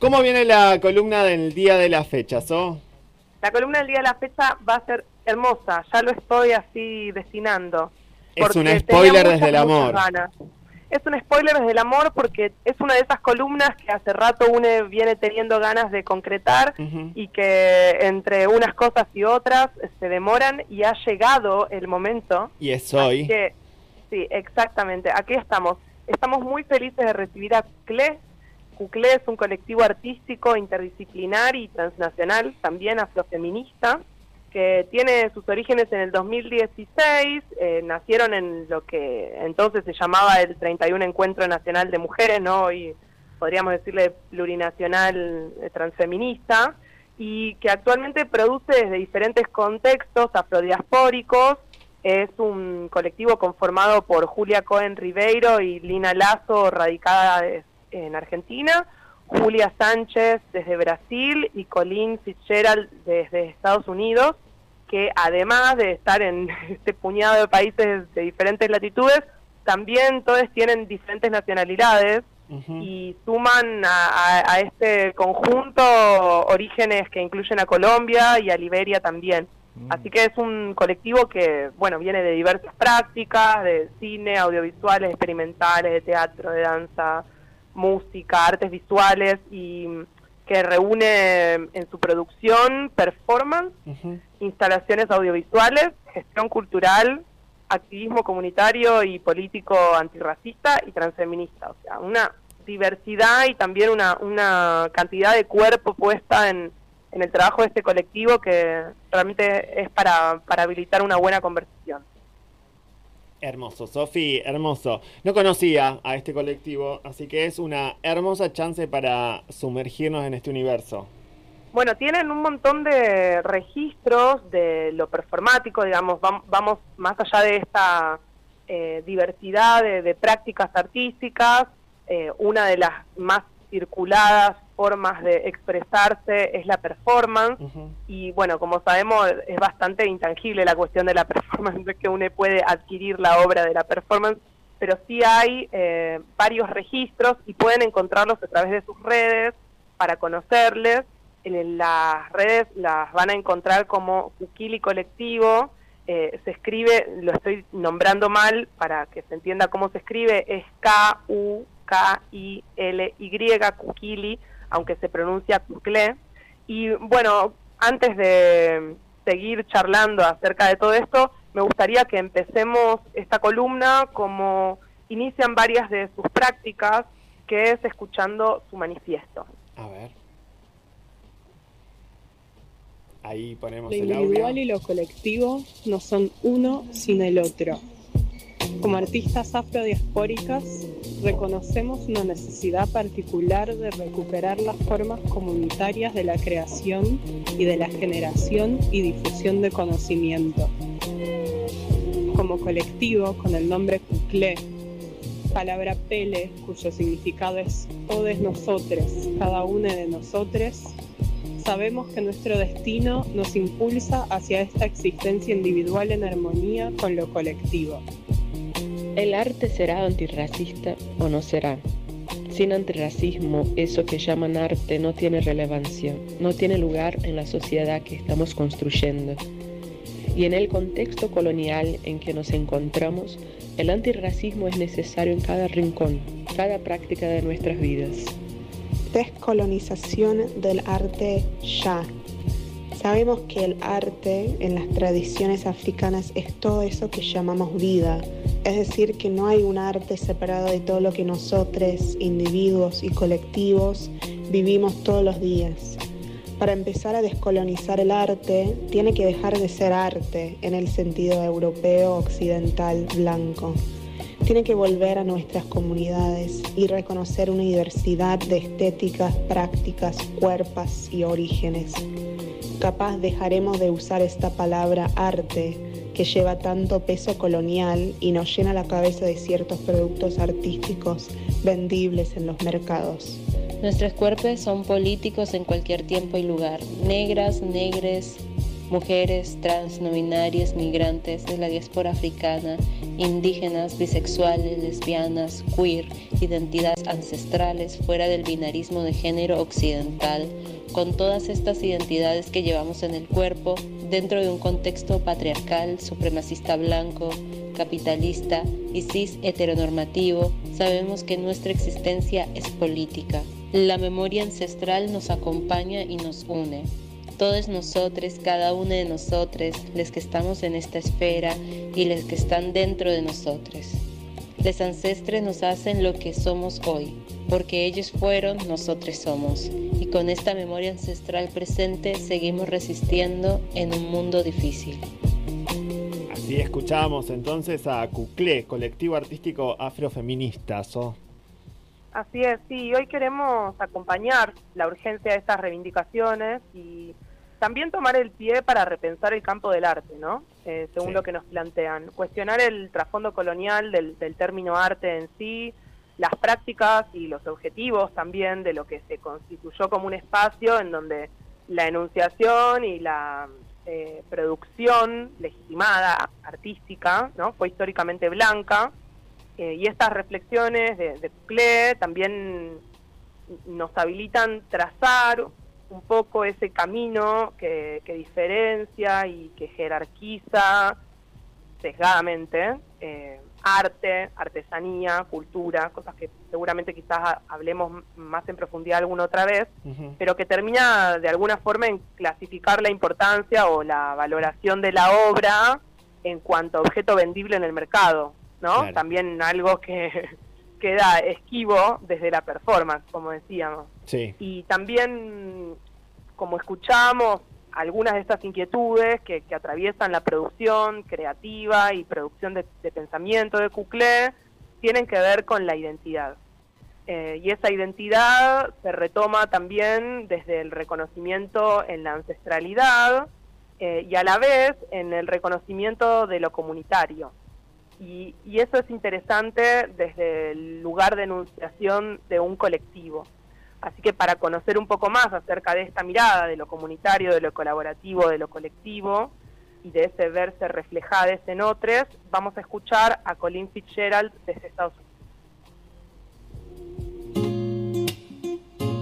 ¿Cómo viene la columna del día de la fecha, So? La columna del día de la fecha va a ser hermosa, ya lo estoy así destinando. Es un spoiler desde el amor. Es un spoiler desde el amor porque es una de esas columnas que hace rato uno viene teniendo ganas de concretar y que entre unas cosas y otras se demoran y ha llegado el momento. Y es hoy. sí, exactamente. Aquí estamos. Estamos muy felices de recibir a CLE. CUCLE es un colectivo artístico interdisciplinar y transnacional, también afrofeminista, que tiene sus orígenes en el 2016, eh, nacieron en lo que entonces se llamaba el 31 Encuentro Nacional de Mujeres, ¿no? y podríamos decirle plurinacional eh, transfeminista, y que actualmente produce desde diferentes contextos afrodiaspóricos. Es un colectivo conformado por Julia Cohen Ribeiro y Lina Lazo, radicada en Argentina, Julia Sánchez desde Brasil y Colin Fitzgerald desde Estados Unidos, que además de estar en este puñado de países de diferentes latitudes, también todos tienen diferentes nacionalidades y suman a, este conjunto orígenes que incluyen a Colombia y a Liberia también. Mm. Así que es un colectivo que, bueno, viene de diversas prácticas, de cine, audiovisuales, experimentales, de teatro, de danza, música, artes visuales y que reúne en su producción performance, instalaciones audiovisuales, gestión cultural, activismo comunitario y político antirracista y transfeminista. O sea, una diversidad y también una, una cantidad de cuerpo puesta en, en el trabajo de este colectivo que realmente es para, para habilitar una buena conversación. Hermoso, Sofi, hermoso. No conocía a este colectivo, así que es una hermosa chance para sumergirnos en este universo. Bueno, tienen un montón de registros de lo performático, digamos, vamos, más allá de esta eh, diversidad de, prácticas artísticas, eh, una de las más circuladas formas de expresarse es la performance. Y bueno, como sabemos es bastante intangible la cuestión de la performance, que uno puede adquirir la obra de la performance, pero sí hay eh, varios registros y pueden encontrarlos a través de sus redes para conocerles. En las redes las van a encontrar como Kukili Colectivo, eh, se escribe, lo estoy nombrando mal para que se entienda cómo se escribe, es K-U-K-I-L-Y, Kukili, aunque se pronuncia Kucle. Y bueno, antes de seguir charlando acerca de todo esto, me gustaría que empecemos esta columna como inician varias de sus prácticas, que es escuchando su manifiesto. A ver. Ahí ponemos lo individual y lo colectivo no son uno sin el otro. Como artistas afrodiaspóricas, reconocemos una necesidad particular de recuperar las formas comunitarias de la creación y de la generación y difusión de conocimiento. Como colectivo, con el nombre Kuklé, palabra pele, cuyo significado es todos nosotros, cada uno de nosotros, sabemos que nuestro destino nos impulsa hacia esta existencia individual en armonía con lo colectivo. El arte será antirracista o no será. Sin antirracismo, eso que llaman arte no tiene relevancia, no tiene lugar en la sociedad que estamos construyendo. Y en el contexto colonial en que nos encontramos, el antirracismo es necesario en cada rincón, cada práctica de nuestras vidas. Descolonización del arte ya. Sabemos que el arte en las tradiciones africanas es todo eso que llamamos vida, es decir, que no hay un arte separado de todo lo que nosotros, individuos y colectivos, vivimos todos los días. Para empezar a descolonizar el arte, tiene que dejar de ser arte en el sentido europeo, occidental, blanco. Tiene que volver a nuestras comunidades y reconocer una diversidad de estéticas, prácticas, cuerpos y orígenes. Capaz dejaremos de usar esta palabra arte que lleva tanto peso colonial y nos llena la cabeza de ciertos productos artísticos vendibles en los mercados. Nuestros cuerpos son políticos en cualquier tiempo y lugar. Negras, negres, mujeres, trans, no binarias, migrantes de la diáspora africana indígenas, bisexuales, lesbianas, queer, identidades ancestrales fuera del binarismo de género occidental, con todas estas identidades que llevamos en el cuerpo dentro de un contexto patriarcal, supremacista blanco, capitalista y cis heteronormativo, sabemos que nuestra existencia es política. La memoria ancestral nos acompaña y nos une. Todos nosotros, cada uno de nosotros, los que estamos en esta esfera y los que están dentro de nosotros. Los ancestres nos hacen lo que somos hoy, porque ellos fueron, nosotros somos. Y con esta memoria ancestral presente seguimos resistiendo en un mundo difícil. Así escuchamos entonces a Cuclé, colectivo artístico afrofeminista. Así es, sí, hoy queremos acompañar la urgencia de estas reivindicaciones y también tomar el pie para repensar el campo del arte, ¿no? Eh, según lo que nos plantean. Cuestionar el trasfondo colonial del, término arte en sí, las prácticas y los objetivos también de lo que se constituyó como un espacio en donde la enunciación y la eh, producción legitimada, artística, ¿no? Fue históricamente blanca eh, y estas reflexiones de, de también nos habilitan trazar un poco ese camino que, diferencia y que jerarquiza sesgadamente eh, arte, artesanía, cultura, cosas que seguramente quizás hablemos más en profundidad alguna otra vez, pero que termina de alguna forma en clasificar la importancia o la valoración de la obra en cuanto a objeto vendible en el mercado. ¿no? También algo que queda esquivo desde la performance, como decíamos. Y también, como escuchamos, algunas de estas inquietudes que, atraviesan la producción creativa y producción de, pensamiento de Cuclé tienen que ver con la identidad. Eh, y esa identidad se retoma también desde el reconocimiento en la ancestralidad eh, y a la vez en el reconocimiento de lo comunitario. Y, eso es interesante desde el lugar de enunciación de un colectivo. Así que para conocer un poco más acerca de esta mirada, de lo comunitario, de lo colaborativo, de lo colectivo y de ese verse reflejadas en otros, vamos a escuchar a Colin Fitzgerald desde Estados Unidos.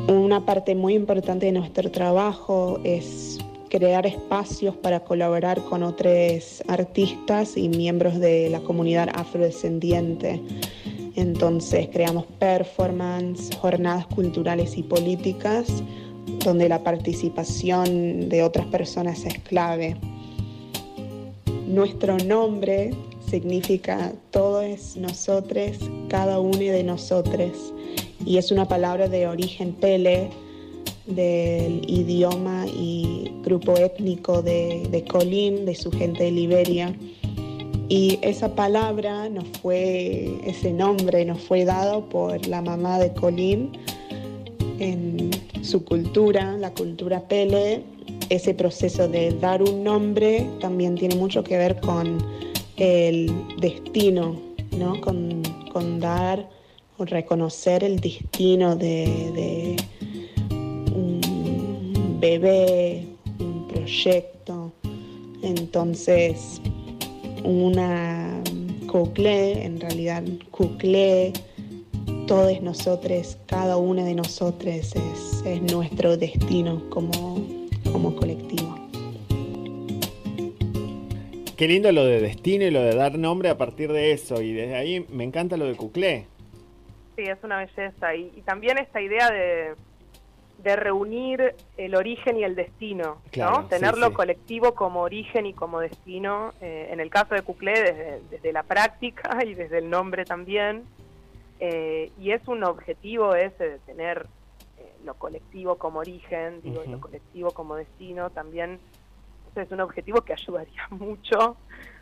Una parte muy importante de nuestro trabajo es crear espacios para colaborar con otros artistas y miembros de la comunidad afrodescendiente. Entonces creamos performance, jornadas culturales y políticas donde la participación de otras personas es clave. Nuestro nombre significa todos nosotros, cada uno de nosotros, y es una palabra de origen pele del idioma y grupo étnico de, de de su gente de Liberia. Y esa palabra nos fue, ese nombre nos fue dado por la mamá de Colín en su cultura, la cultura Pele. Ese proceso de dar un nombre también tiene mucho que ver con el destino, ¿no? con, dar o reconocer el destino de bebé, un proyecto. Entonces, una cuclé, en realidad cuclé, todos nosotros, cada una de nosotros es, es nuestro destino como, como colectivo. Qué lindo lo de destino y lo de dar nombre a partir de eso. Y desde ahí me encanta lo de Cuclé. Sí, es una belleza. y también esta idea de, de reunir el origen y el destino, ¿no? Tenerlo colectivo como origen y como destino, eh, en el caso de Cuclé desde, la práctica y desde el nombre también, eh, y es un objetivo ese de tener eh, lo colectivo como origen, digo, y lo colectivo como destino, también. Es un objetivo que ayudaría mucho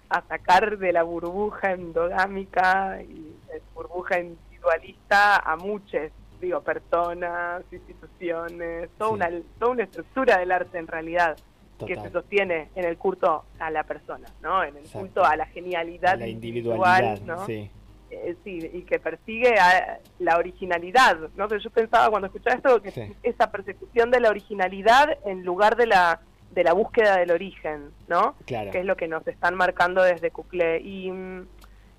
a sacar de la burbuja endogámica y burbuja individualista a muchos digo, personas, instituciones, toda una, toda una estructura del arte en realidad que se sostiene en el culto a la persona, ¿no? En el culto a la genialidad la individualidad, ¿no? Sí. Eh, sí, y que persigue a la originalidad, ¿no? Pero yo pensaba cuando escuchaba esto que esa persecución de la originalidad en lugar de la de la búsqueda del origen, ¿no? Claro. Que es lo que nos están marcando desde Cuclé. Y,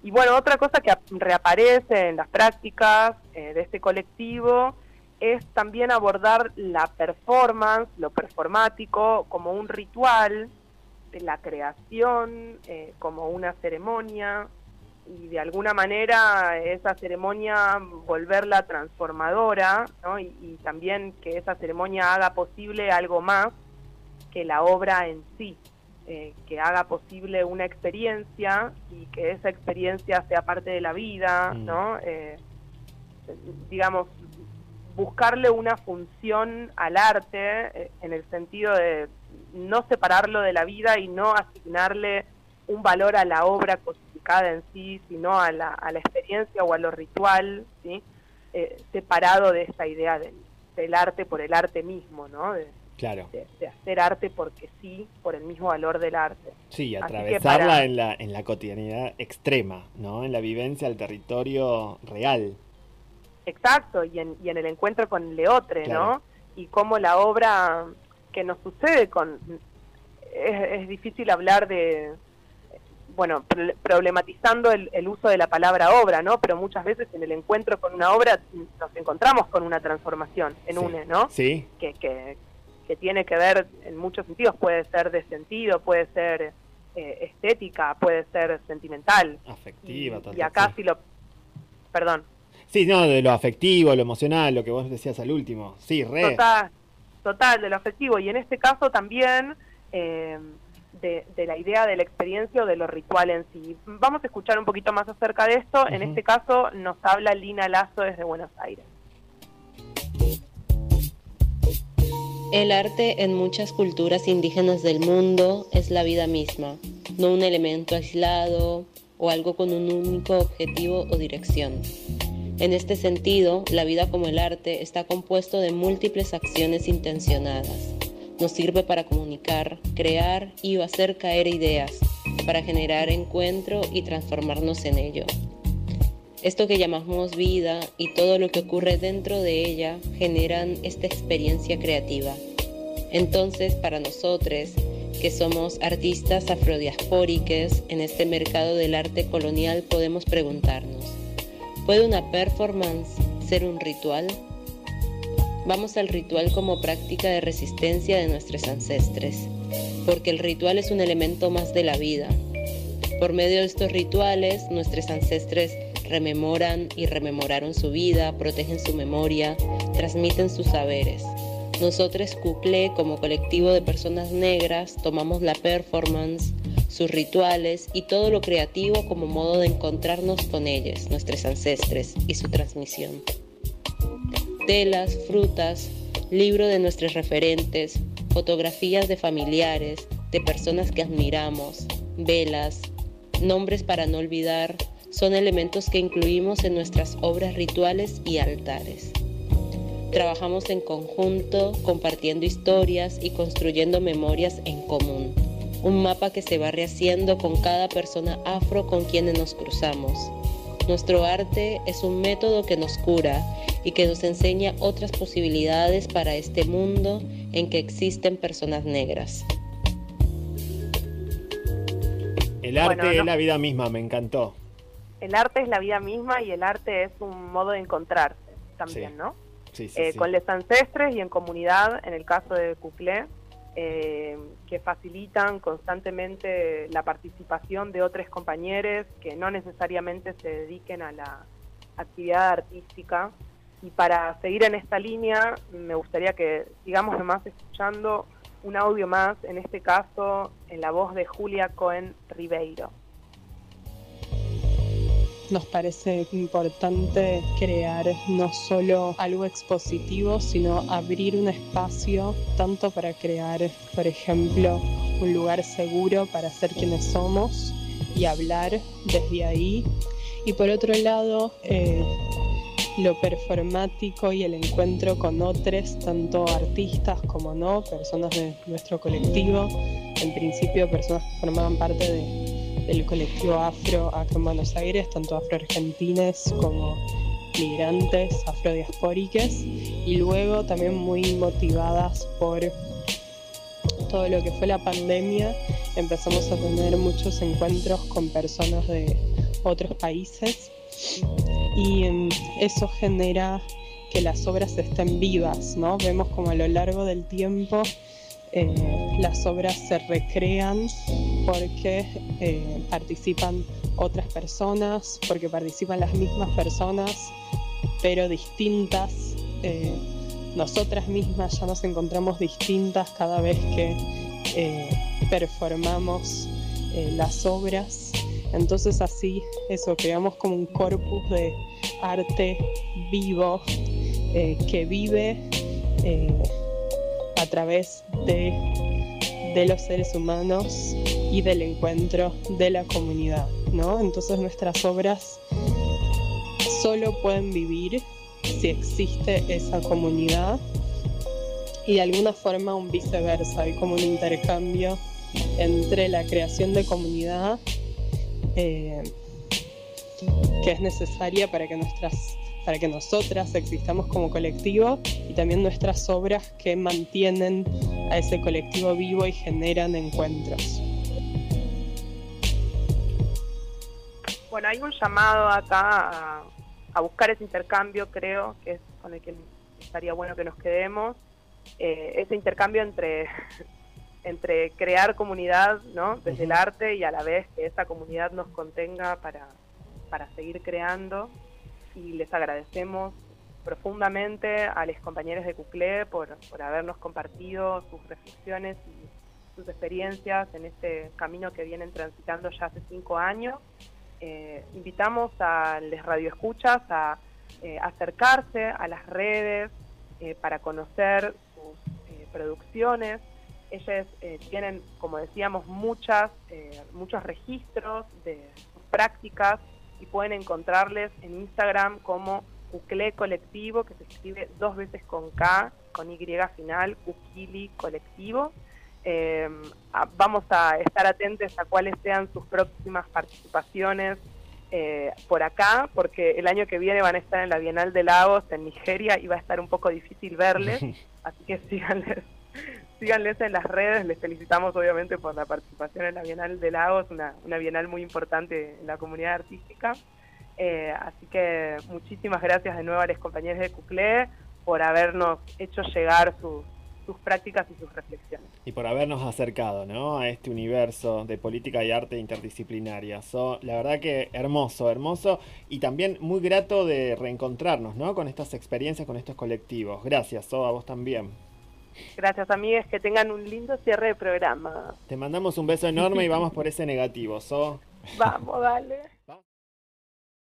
y bueno, otra cosa que reaparece en las prácticas eh, de este colectivo es también abordar la performance, lo performático, como un ritual de la creación, eh, como una ceremonia, y de alguna manera esa ceremonia volverla transformadora, ¿no? y, y también que esa ceremonia haga posible algo más que la obra en sí. Eh, que haga posible una experiencia y que esa experiencia sea parte de la vida, mm. ¿no? Eh, digamos, buscarle una función al arte eh, en el sentido de no separarlo de la vida y no asignarle un valor a la obra cosificada en sí, sino a la, a la experiencia o a lo ritual, ¿sí? separado de esta idea del, del, arte por el arte mismo, ¿no? Claro. De, hacer arte porque sí, por el mismo valor del arte. Sí, atravesarla en, la, en la cotidianidad extrema, ¿no? En la vivencia al territorio real. Exacto, y en, y en el encuentro con Leotre, ¿no? Y cómo la obra que nos sucede con... Es, difícil hablar de, bueno, problematizando el, el, uso de la palabra obra, ¿no? Pero muchas veces en el encuentro con una obra nos encontramos con una transformación en una, ¿no? Sí. Que, que, que tiene que ver en muchos sentidos, puede ser de sentido, puede ser eh, estética, puede ser sentimental. Afectiva, y, y acá sí lo... Perdón. Sí, no, de lo afectivo, lo emocional, lo que vos decías al último. Sí, re. Total, total de lo afectivo. Y en este caso también eh, de, de, la idea de la experiencia o de lo ritual en sí. Vamos a escuchar un poquito más acerca de esto. En este caso nos habla Lina Lazo desde Buenos Aires. El arte en muchas culturas indígenas del mundo es la vida misma, no un elemento aislado o algo con un único objetivo o dirección. En este sentido, la vida como el arte está compuesto de múltiples acciones intencionadas. Nos sirve para comunicar, crear y hacer caer ideas, para generar encuentro y transformarnos en ello. Esto que llamamos vida y todo lo que ocurre dentro de ella generan esta experiencia creativa. Entonces, para nosotros, que somos artistas afrodiaspóricos en este mercado del arte colonial, podemos preguntarnos, ¿puede una performance ser un ritual? Vamos al ritual como práctica de resistencia de nuestros ancestres, porque el ritual es un elemento más de la vida. Por medio de estos rituales, nuestros ancestres rememoran y rememoraron su vida, protegen su memoria, transmiten sus saberes. Nosotros, Cuclé, como colectivo de personas negras, tomamos la performance, sus rituales y todo lo creativo como modo de encontrarnos con ellos, nuestros ancestres, y su transmisión. Telas, frutas, libro de nuestros referentes, fotografías de familiares, de personas que admiramos, velas, nombres para no olvidar, son elementos que incluimos en nuestras obras rituales y altares. Trabajamos en conjunto, compartiendo historias y construyendo memorias en común. Un mapa que se va rehaciendo con cada persona afro con quienes nos cruzamos. Nuestro arte es un método que nos cura y que nos enseña otras posibilidades para este mundo en que existen personas negras. El arte es la vida misma, me encantó el arte es la vida misma y el arte es un modo de encontrarse también, ¿no? Sí, eh, sí, Con los ancestres y en comunidad, en el caso de Cuclé, eh, que facilitan constantemente la participación de otros compañeros que no necesariamente se dediquen a la actividad artística. Y para seguir en esta línea, me gustaría que sigamos nomás escuchando un audio más, en este caso en la voz de Julia Cohen Ribeiro nos parece importante crear no solo algo expositivo, sino abrir un espacio tanto para crear, por ejemplo, un lugar seguro para ser quienes somos y hablar desde ahí. Y por otro lado, eh, lo performático y el encuentro con otros, tanto artistas como no, personas de nuestro colectivo, en principio personas que formaban parte de del colectivo afro acá en Buenos Aires, tanto afro-argentines como migrantes afrodiaspóricas y luego también muy motivadas por todo lo que fue la pandemia, empezamos a tener muchos encuentros con personas de otros países y em, eso genera que las obras estén vivas, ¿no? Vemos como a lo largo del tiempo eh, las obras se recrean porque eh, participan otras personas, porque participan las mismas personas, pero distintas. Eh, nosotras mismas ya nos encontramos distintas cada vez que performamos las obras. Entonces así, eso, creamos como un corpus de arte vivo que vive a través de, de, los seres humanos y del encuentro de la comunidad, ¿no? Entonces nuestras obras solo pueden vivir si existe esa comunidad y de alguna forma un viceversa, hay como un intercambio entre la creación de comunidad eh, que es necesaria para que nuestras para que nosotras existamos como colectivo y también nuestras obras que mantienen a ese colectivo vivo y generan encuentros. Bueno, hay un llamado acá a, buscar ese intercambio, creo, que es con el que estaría bueno que nos quedemos, eh, ese intercambio entre, entre crear comunidad ¿no? desde el arte y a la vez que esa comunidad nos contenga para, para seguir creando y les agradecemos profundamente a los compañeros de CUCLE por, por habernos compartido sus reflexiones y sus experiencias en este camino que vienen transitando ya hace cinco años. Eh, invitamos a los radioescuchas a eh, acercarse a las redes eh, para conocer sus producciones. Ellas tienen, como decíamos, muchas, muchos registros de sus prácticas y pueden encontrarles en Instagram como Ucle Colectivo, que se escribe dos veces con K, con Y final, Ukili Colectivo. Eh, vamos a estar atentos a cuáles sean sus próximas participaciones eh, por acá, porque el año que viene van a estar en la Bienal de Lagos en Nigeria y va a estar un poco difícil verles, así que síganles, síganles en las redes, les felicitamos obviamente por la participación en la Bienal de Lagos, una, una bienal muy importante en la comunidad artística. Eh, así que muchísimas gracias de nuevo a los compañeros de CUCLE por habernos hecho llegar sus, prácticas y sus reflexiones. Y por habernos acercado ¿no? a este universo de política y arte interdisciplinaria. la verdad que hermoso, hermoso y también muy grato de reencontrarnos ¿no? con estas experiencias, con estos colectivos. Gracias, So, a vos también. Gracias, amigues. Que tengan un lindo cierre de programa. Te mandamos un beso enorme y vamos por ese negativo, So. Vamos, dale.